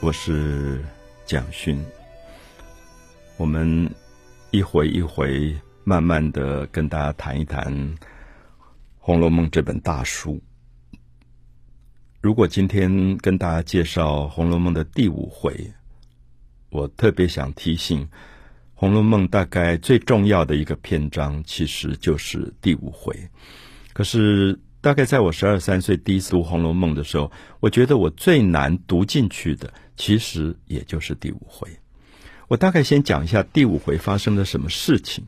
我是蒋勋。我们一回一回，慢慢的跟大家谈一谈《红楼梦》这本大书。如果今天跟大家介绍《红楼梦》的第五回，我特别想提醒，《红楼梦》大概最重要的一个篇章，其实就是第五回。可是，大概在我十二三岁第一次读《红楼梦》的时候，我觉得我最难读进去的，其实也就是第五回。我大概先讲一下第五回发生了什么事情。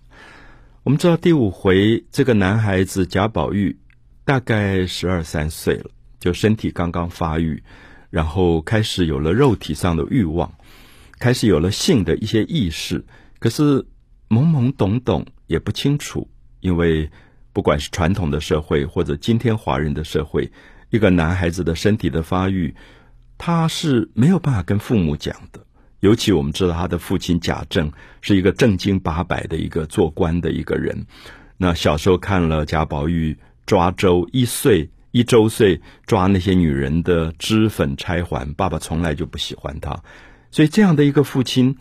我们知道第五回这个男孩子贾宝玉大概十二三岁了。就身体刚刚发育，然后开始有了肉体上的欲望，开始有了性的一些意识，可是懵懵懂懂也不清楚，因为不管是传统的社会或者今天华人的社会，一个男孩子的身体的发育，他是没有办法跟父母讲的。尤其我们知道他的父亲贾政是一个正经八百的一个做官的一个人，那小时候看了贾宝玉抓周一岁。一周岁抓那些女人的脂粉钗环，爸爸从来就不喜欢他，所以这样的一个父亲，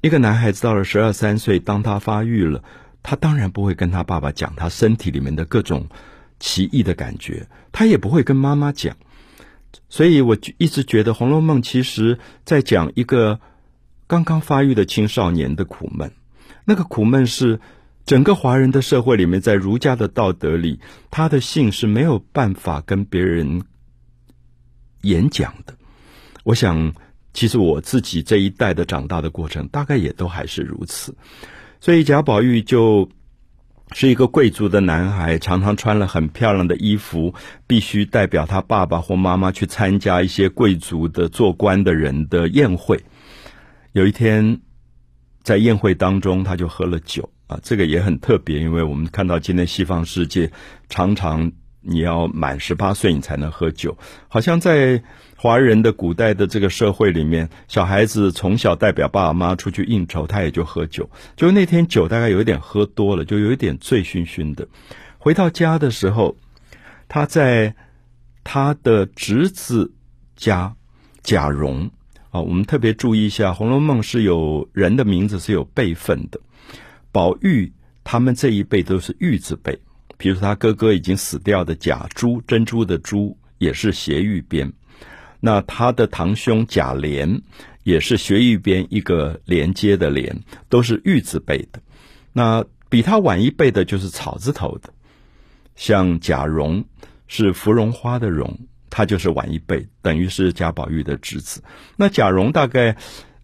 一个男孩子到了十二三岁，当他发育了，他当然不会跟他爸爸讲他身体里面的各种奇异的感觉，他也不会跟妈妈讲，所以我一直觉得《红楼梦》其实在讲一个刚刚发育的青少年的苦闷，那个苦闷是。整个华人的社会里面，在儒家的道德里，他的性是没有办法跟别人演讲的。我想，其实我自己这一代的长大的过程，大概也都还是如此。所以贾宝玉就是一个贵族的男孩，常常穿了很漂亮的衣服，必须代表他爸爸或妈妈去参加一些贵族的做官的人的宴会。有一天，在宴会当中，他就喝了酒。啊，这个也很特别，因为我们看到今天西方世界常常你要满十八岁你才能喝酒，好像在华人的古代的这个社会里面，小孩子从小代表爸爸妈妈出去应酬，他也就喝酒。就那天酒大概有一点喝多了，就有一点醉醺醺的。回到家的时候，他在他的侄子家贾蓉啊，我们特别注意一下，《红楼梦》是有人的名字是有辈分的。宝玉他们这一辈都是玉字辈，比如他哥哥已经死掉的贾珠，珍珠的珠也是斜玉边。那他的堂兄贾琏也是斜玉边一个连接的连，都是玉字辈的。那比他晚一辈的就是草字头的，像贾蓉是芙蓉花的蓉，他就是晚一辈，等于是贾宝玉的侄子。那贾蓉大概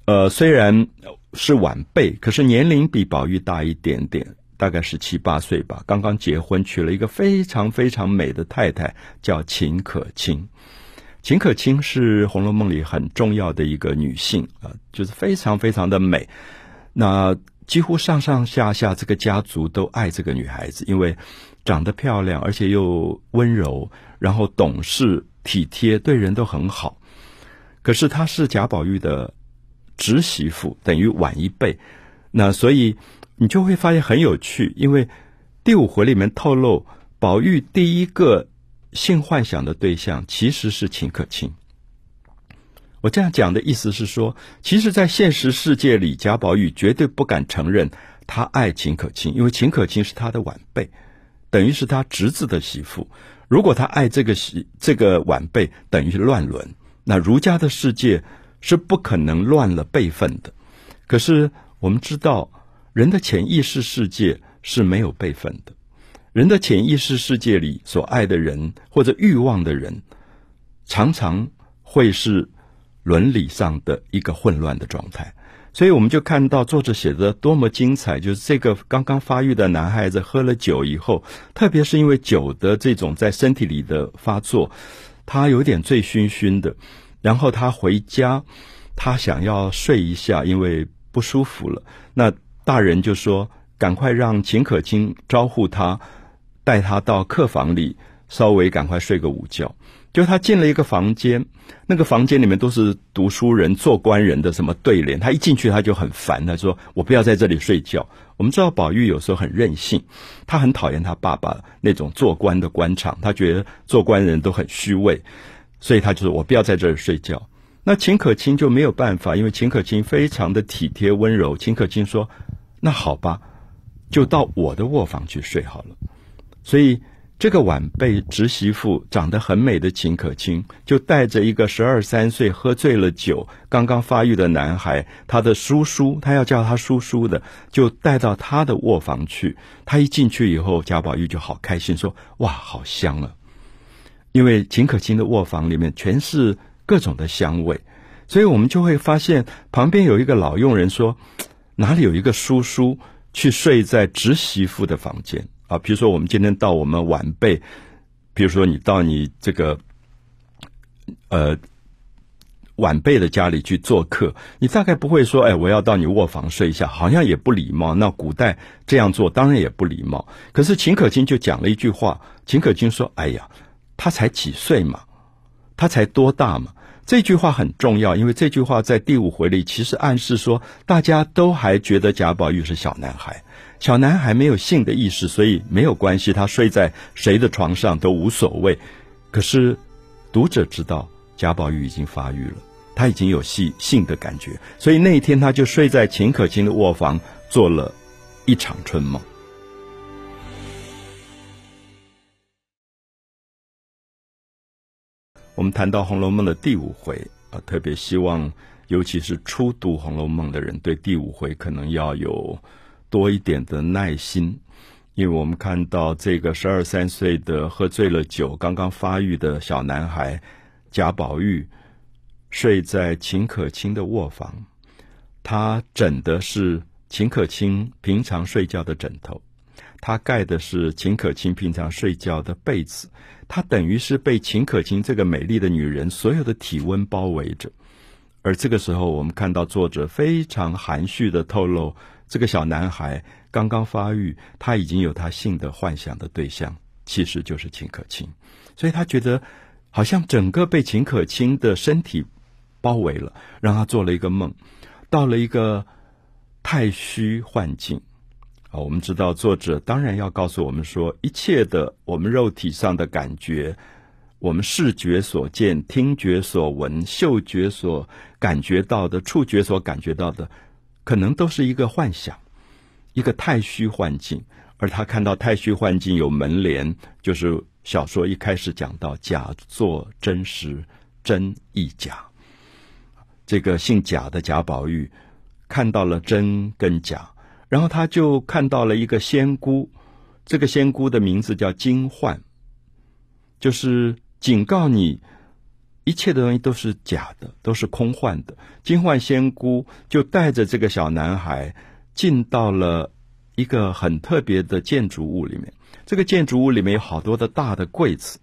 呃虽然。是晚辈，可是年龄比宝玉大一点点，大概是七八岁吧。刚刚结婚，娶了一个非常非常美的太太，叫秦可卿。秦可卿是《红楼梦》里很重要的一个女性啊，就是非常非常的美。那几乎上上下下这个家族都爱这个女孩子，因为长得漂亮，而且又温柔，然后懂事体贴，对人都很好。可是她是贾宝玉的。侄媳妇等于晚一辈，那所以你就会发现很有趣，因为第五回里面透露，宝玉第一个性幻想的对象其实是秦可卿。我这样讲的意思是说，其实，在现实世界里，贾宝玉绝对不敢承认他爱秦可卿，因为秦可卿是他的晚辈，等于是他侄子的媳妇。如果他爱这个媳这个晚辈，等于乱伦。那儒家的世界。是不可能乱了辈分的。可是我们知道，人的潜意识世界是没有辈分的。人的潜意识世界里所爱的人或者欲望的人，常常会是伦理上的一个混乱的状态。所以我们就看到作者写的多么精彩，就是这个刚刚发育的男孩子喝了酒以后，特别是因为酒的这种在身体里的发作，他有点醉醺醺的。然后他回家，他想要睡一下，因为不舒服了。那大人就说：“赶快让秦可卿招呼他，带他到客房里，稍微赶快睡个午觉。”就他进了一个房间，那个房间里面都是读书人、做官人的什么对联。他一进去他就很烦，他说：“我不要在这里睡觉。”我们知道宝玉有时候很任性，他很讨厌他爸爸那种做官的官场，他觉得做官人都很虚伪。所以他就说：“我不要在这儿睡觉。”那秦可卿就没有办法，因为秦可卿非常的体贴温柔。秦可卿说：“那好吧，就到我的卧房去睡好了。”所以。这个晚辈侄媳妇长得很美的秦可卿，就带着一个十二三岁喝醉了酒、刚刚发育的男孩，他的叔叔，他要叫他叔叔的，就带到他的卧房去。他一进去以后，贾宝玉就好开心，说：“哇，好香啊！”因为秦可卿的卧房里面全是各种的香味，所以我们就会发现旁边有一个老佣人说：“哪里有一个叔叔去睡在侄媳妇的房间？”啊，比如说我们今天到我们晚辈，比如说你到你这个呃晚辈的家里去做客，你大概不会说，哎，我要到你卧房睡一下，好像也不礼貌。那古代这样做当然也不礼貌。可是秦可卿就讲了一句话，秦可卿说：“哎呀，他才几岁嘛，他才多大嘛。”这句话很重要，因为这句话在第五回里其实暗示说，大家都还觉得贾宝玉是小男孩。小男孩没有性的意识，所以没有关系，他睡在谁的床上都无所谓。可是读者知道贾宝玉已经发育了，他已经有性性的感觉，所以那一天他就睡在秦可卿的卧房，做了一场春梦。我们谈到《红楼梦》的第五回啊，特别希望，尤其是初读《红楼梦》的人，对第五回可能要有。多一点的耐心，因为我们看到这个十二三岁的喝醉了酒、刚刚发育的小男孩贾宝玉睡在秦可卿的卧房，他枕的是秦可卿平常睡觉的枕头，他盖的是秦可卿平常睡觉的被子，他等于是被秦可卿这个美丽的女人所有的体温包围着，而这个时候，我们看到作者非常含蓄的透露。这个小男孩刚刚发育，他已经有他性的幻想的对象，其实就是秦可卿，所以他觉得好像整个被秦可卿的身体包围了，让他做了一个梦，到了一个太虚幻境啊。我们知道作者当然要告诉我们说，一切的我们肉体上的感觉，我们视觉所见、听觉所闻、嗅觉所感觉到的、触觉所感觉到的。可能都是一个幻想，一个太虚幻境，而他看到太虚幻境有门帘，就是小说一开始讲到假作真实，真亦假。这个姓贾的贾宝玉看到了真跟假，然后他就看到了一个仙姑，这个仙姑的名字叫金焕，就是警告你。一切的东西都是假的，都是空幻的。金幻仙姑就带着这个小男孩进到了一个很特别的建筑物里面。这个建筑物里面有好多的大的柜子。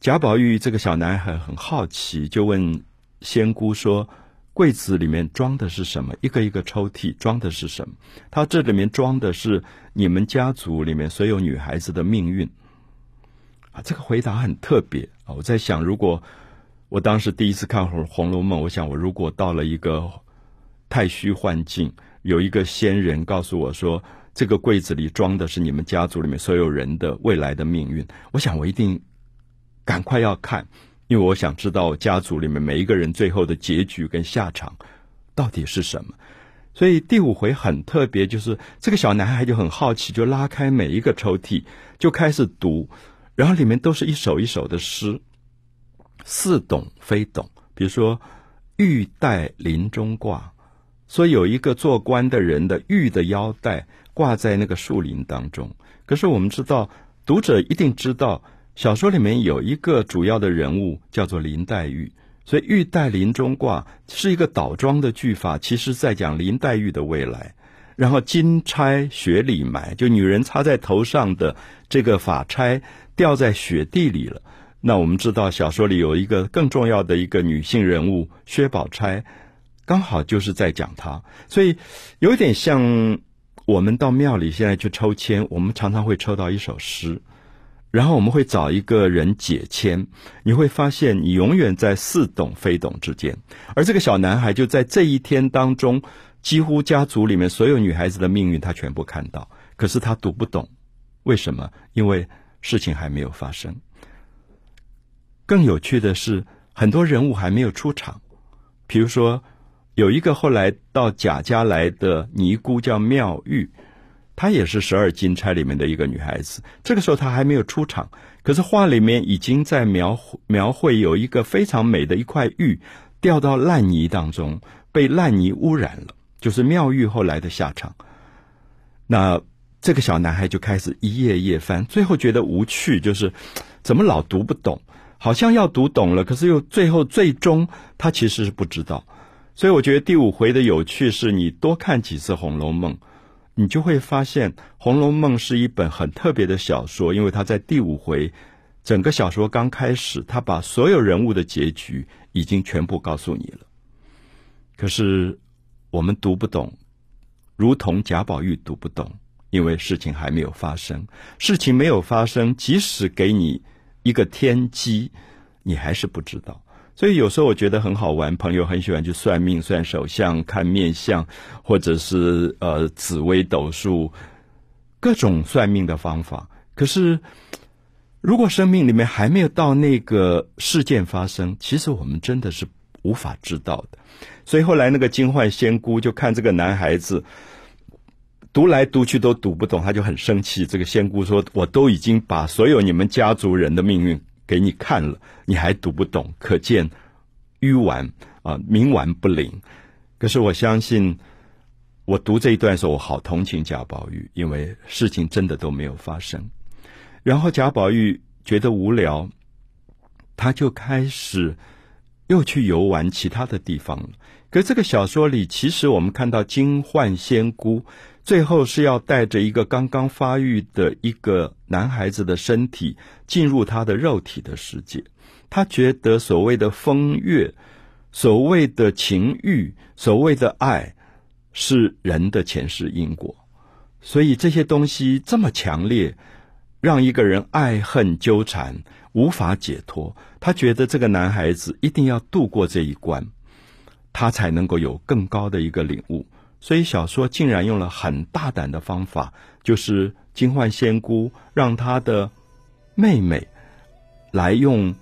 贾宝玉这个小男孩很好奇，就问仙姑说：“柜子里面装的是什么？一个一个抽屉装的是什么？”他这里面装的是你们家族里面所有女孩子的命运。啊，这个回答很特别啊！我在想，如果我当时第一次看《红红楼梦》，我想，我如果到了一个太虚幻境，有一个仙人告诉我说，这个柜子里装的是你们家族里面所有人的未来的命运，我想我一定赶快要看，因为我想知道家族里面每一个人最后的结局跟下场到底是什么。所以第五回很特别，就是这个小男孩就很好奇，就拉开每一个抽屉，就开始读，然后里面都是一首一首的诗。似懂非懂，比如说玉带林中挂，说有一个做官的人的玉的腰带挂在那个树林当中。可是我们知道，读者一定知道，小说里面有一个主要的人物叫做林黛玉，所以玉带林中挂是一个倒装的句法，其实在讲林黛玉的未来。然后金钗雪里埋，就女人插在头上的这个发钗掉在雪地里了。那我们知道，小说里有一个更重要的一个女性人物薛宝钗，刚好就是在讲她，所以有点像我们到庙里现在去抽签，我们常常会抽到一首诗，然后我们会找一个人解签，你会发现你永远在似懂非懂之间，而这个小男孩就在这一天当中，几乎家族里面所有女孩子的命运他全部看到，可是他读不懂，为什么？因为事情还没有发生。更有趣的是，很多人物还没有出场，比如说，有一个后来到贾家来的尼姑叫妙玉，她也是十二金钗里面的一个女孩子。这个时候她还没有出场，可是画里面已经在描描绘有一个非常美的一块玉掉到烂泥当中，被烂泥污染了，就是妙玉后来的下场。那这个小男孩就开始一页页翻，最后觉得无趣，就是怎么老读不懂。好像要读懂了，可是又最后最终他其实是不知道，所以我觉得第五回的有趣是你多看几次《红楼梦》，你就会发现《红楼梦》是一本很特别的小说，因为他在第五回整个小说刚开始，他把所有人物的结局已经全部告诉你了。可是我们读不懂，如同贾宝玉读不懂，因为事情还没有发生，事情没有发生，即使给你。一个天机，你还是不知道，所以有时候我觉得很好玩。朋友很喜欢去算命、算手相、看面相，或者是呃紫微斗数，各种算命的方法。可是，如果生命里面还没有到那个事件发生，其实我们真的是无法知道的。所以后来那个金焕仙姑就看这个男孩子。读来读去都读不懂，他就很生气。这个仙姑说：“我都已经把所有你们家族人的命运给你看了，你还读不懂，可见愚顽啊，冥顽不灵。”可是我相信，我读这一段的时候，我好同情贾宝玉，因为事情真的都没有发生。然后贾宝玉觉得无聊，他就开始又去游玩其他的地方了。可这个小说里，其实我们看到金幻仙姑。最后是要带着一个刚刚发育的一个男孩子的身体进入他的肉体的世界。他觉得所谓的风月、所谓的情欲、所谓的爱，是人的前世因果。所以这些东西这么强烈，让一个人爱恨纠缠，无法解脱。他觉得这个男孩子一定要度过这一关，他才能够有更高的一个领悟。所以小说竟然用了很大胆的方法，就是金焕仙姑让她的妹妹来用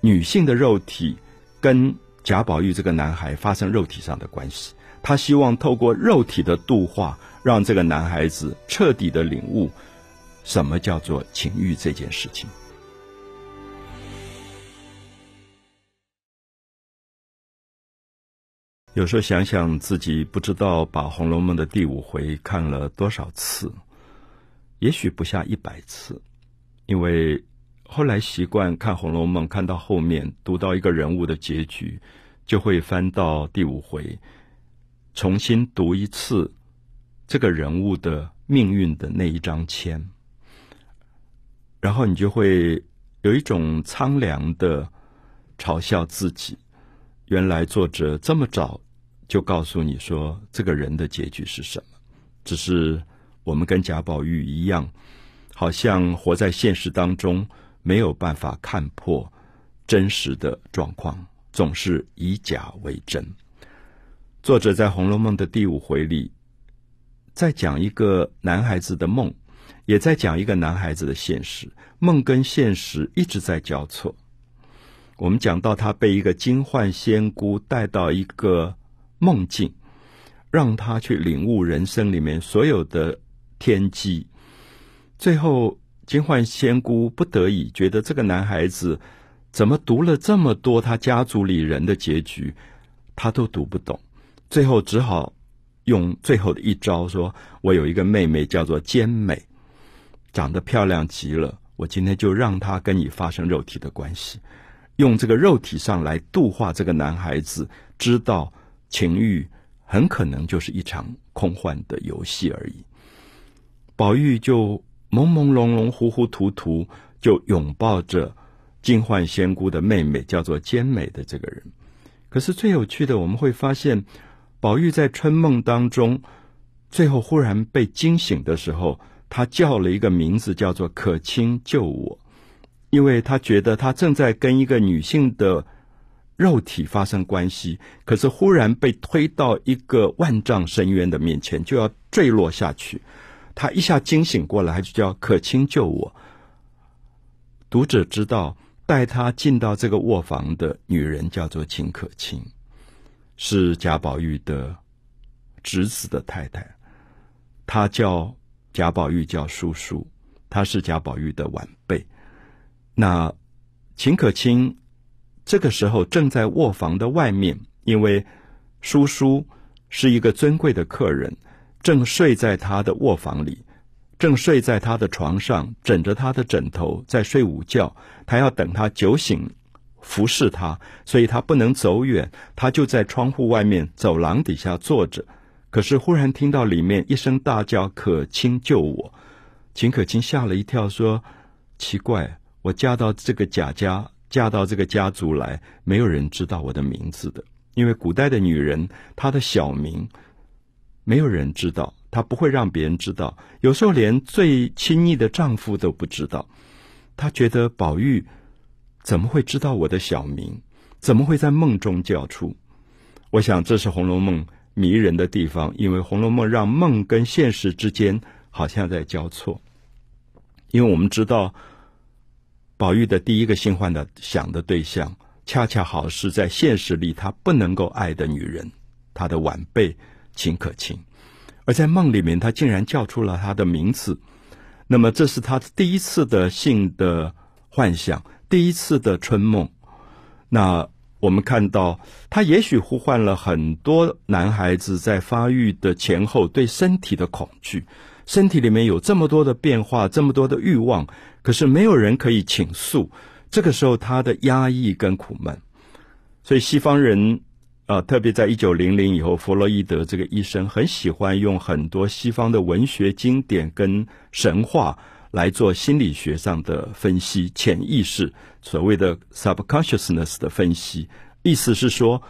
女性的肉体跟贾宝玉这个男孩发生肉体上的关系。他希望透过肉体的度化，让这个男孩子彻底的领悟什么叫做情欲这件事情。有时候想想自己，不知道把《红楼梦》的第五回看了多少次，也许不下一百次。因为后来习惯看《红楼梦》，看到后面读到一个人物的结局，就会翻到第五回，重新读一次这个人物的命运的那一张签，然后你就会有一种苍凉的嘲笑自己。原来作者这么早就告诉你说，这个人的结局是什么？只是我们跟贾宝玉一样，好像活在现实当中，没有办法看破真实的状况，总是以假为真。作者在《红楼梦》的第五回里，在讲一个男孩子的梦，也在讲一个男孩子的现实。梦跟现实一直在交错。我们讲到他被一个金幻仙姑带到一个梦境，让他去领悟人生里面所有的天机。最后，金幻仙姑不得已觉得这个男孩子怎么读了这么多他家族里人的结局，他都读不懂。最后只好用最后的一招，说我有一个妹妹叫做坚美，长得漂亮极了，我今天就让她跟你发生肉体的关系。用这个肉体上来度化这个男孩子，知道情欲很可能就是一场空幻的游戏而已。宝玉就朦朦胧胧、糊糊涂涂，就拥抱着金幻仙姑的妹妹，叫做坚美的这个人。可是最有趣的，我们会发现，宝玉在春梦当中，最后忽然被惊醒的时候，他叫了一个名字，叫做可卿救我。因为他觉得他正在跟一个女性的肉体发生关系，可是忽然被推到一个万丈深渊的面前，就要坠落下去。他一下惊醒过来，就叫可卿救我。读者知道，带他进到这个卧房的女人叫做秦可卿。是贾宝玉的侄子的太太，他叫贾宝玉叫叔叔，他是贾宝玉的晚辈。那秦可卿这个时候正在卧房的外面，因为叔叔是一个尊贵的客人，正睡在他的卧房里，正睡在他的床上，枕着他的枕头在睡午觉。他要等他酒醒，服侍他，所以他不能走远，他就在窗户外面走廊底下坐着。可是忽然听到里面一声大叫：“可卿救我！”秦可卿吓了一跳，说：“奇怪。”我嫁到这个贾家，嫁到这个家族来，没有人知道我的名字的，因为古代的女人，她的小名没有人知道，她不会让别人知道，有时候连最亲昵的丈夫都不知道。她觉得宝玉怎么会知道我的小名？怎么会在梦中叫出？我想这是《红楼梦》迷人的地方，因为《红楼梦》让梦跟现实之间好像在交错，因为我们知道。宝玉的第一个新欢的想的对象，恰恰好是在现实里他不能够爱的女人，他的晚辈秦可卿，而在梦里面，他竟然叫出了他的名字。那么，这是他第一次的性的幻想，第一次的春梦。那我们看到，他也许呼唤了很多男孩子在发育的前后对身体的恐惧。身体里面有这么多的变化，这么多的欲望，可是没有人可以倾诉。这个时候，他的压抑跟苦闷，所以西方人啊，特别在一九零零以后，弗洛伊德这个医生很喜欢用很多西方的文学经典跟神话来做心理学上的分析，潜意识所谓的 subconsciousness 的分析。意思是说，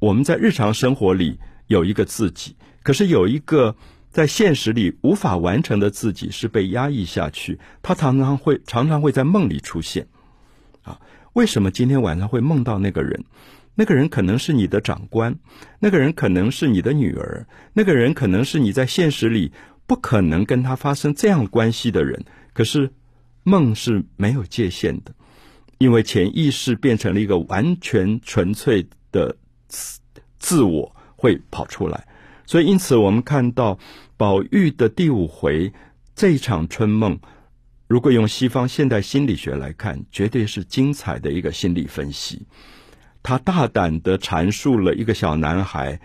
我们在日常生活里有一个自己，可是有一个。在现实里无法完成的自己是被压抑下去，他常常会常常会在梦里出现，啊，为什么今天晚上会梦到那个人？那个人可能是你的长官，那个人可能是你的女儿，那个人可能是你在现实里不可能跟他发生这样关系的人。可是梦是没有界限的，因为潜意识变成了一个完全纯粹的自自我会跑出来。所以，因此，我们看到宝玉的第五回这一场春梦，如果用西方现代心理学来看，绝对是精彩的一个心理分析。他大胆的阐述了一个小男孩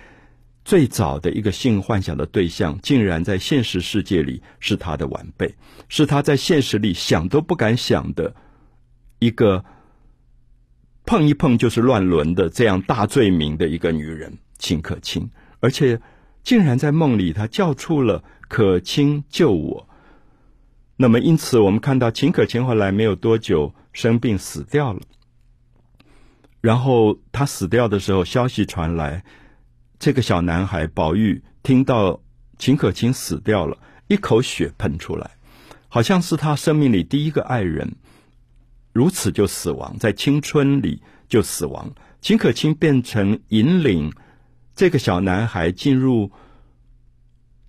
最早的一个性幻想的对象，竟然在现实世界里是他的晚辈，是他在现实里想都不敢想的一个碰一碰就是乱伦的这样大罪名的一个女人秦可卿，而且。竟然在梦里，他叫出了“可卿救我”。那么，因此我们看到秦可卿后来没有多久生病死掉了。然后他死掉的时候，消息传来，这个小男孩宝玉听到秦可卿死掉了，一口血喷出来，好像是他生命里第一个爱人，如此就死亡，在青春里就死亡。秦可卿变成引领。这个小男孩进入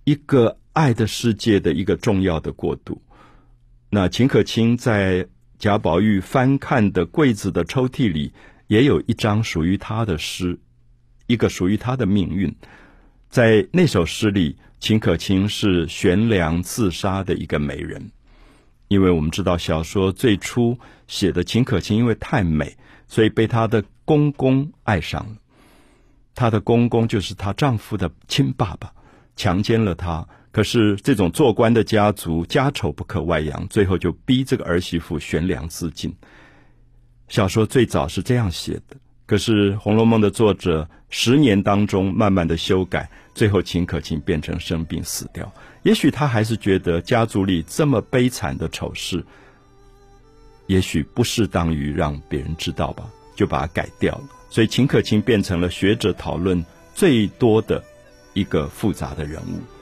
一个爱的世界的一个重要的过渡。那秦可卿在贾宝玉翻看的柜子的抽屉里，也有一张属于他的诗，一个属于他的命运。在那首诗里，秦可卿是悬梁自杀的一个美人，因为我们知道小说最初写的秦可卿因为太美，所以被她的公公爱上了。她的公公就是她丈夫的亲爸爸，强奸了她。可是这种做官的家族家丑不可外扬，最后就逼这个儿媳妇悬梁自尽。小说最早是这样写的，可是《红楼梦》的作者十年当中慢慢的修改，最后秦可卿变成生病死掉。也许他还是觉得家族里这么悲惨的丑事，也许不适当于让别人知道吧，就把它改掉了。所以秦可卿变成了学者讨论最多的一个复杂的人物。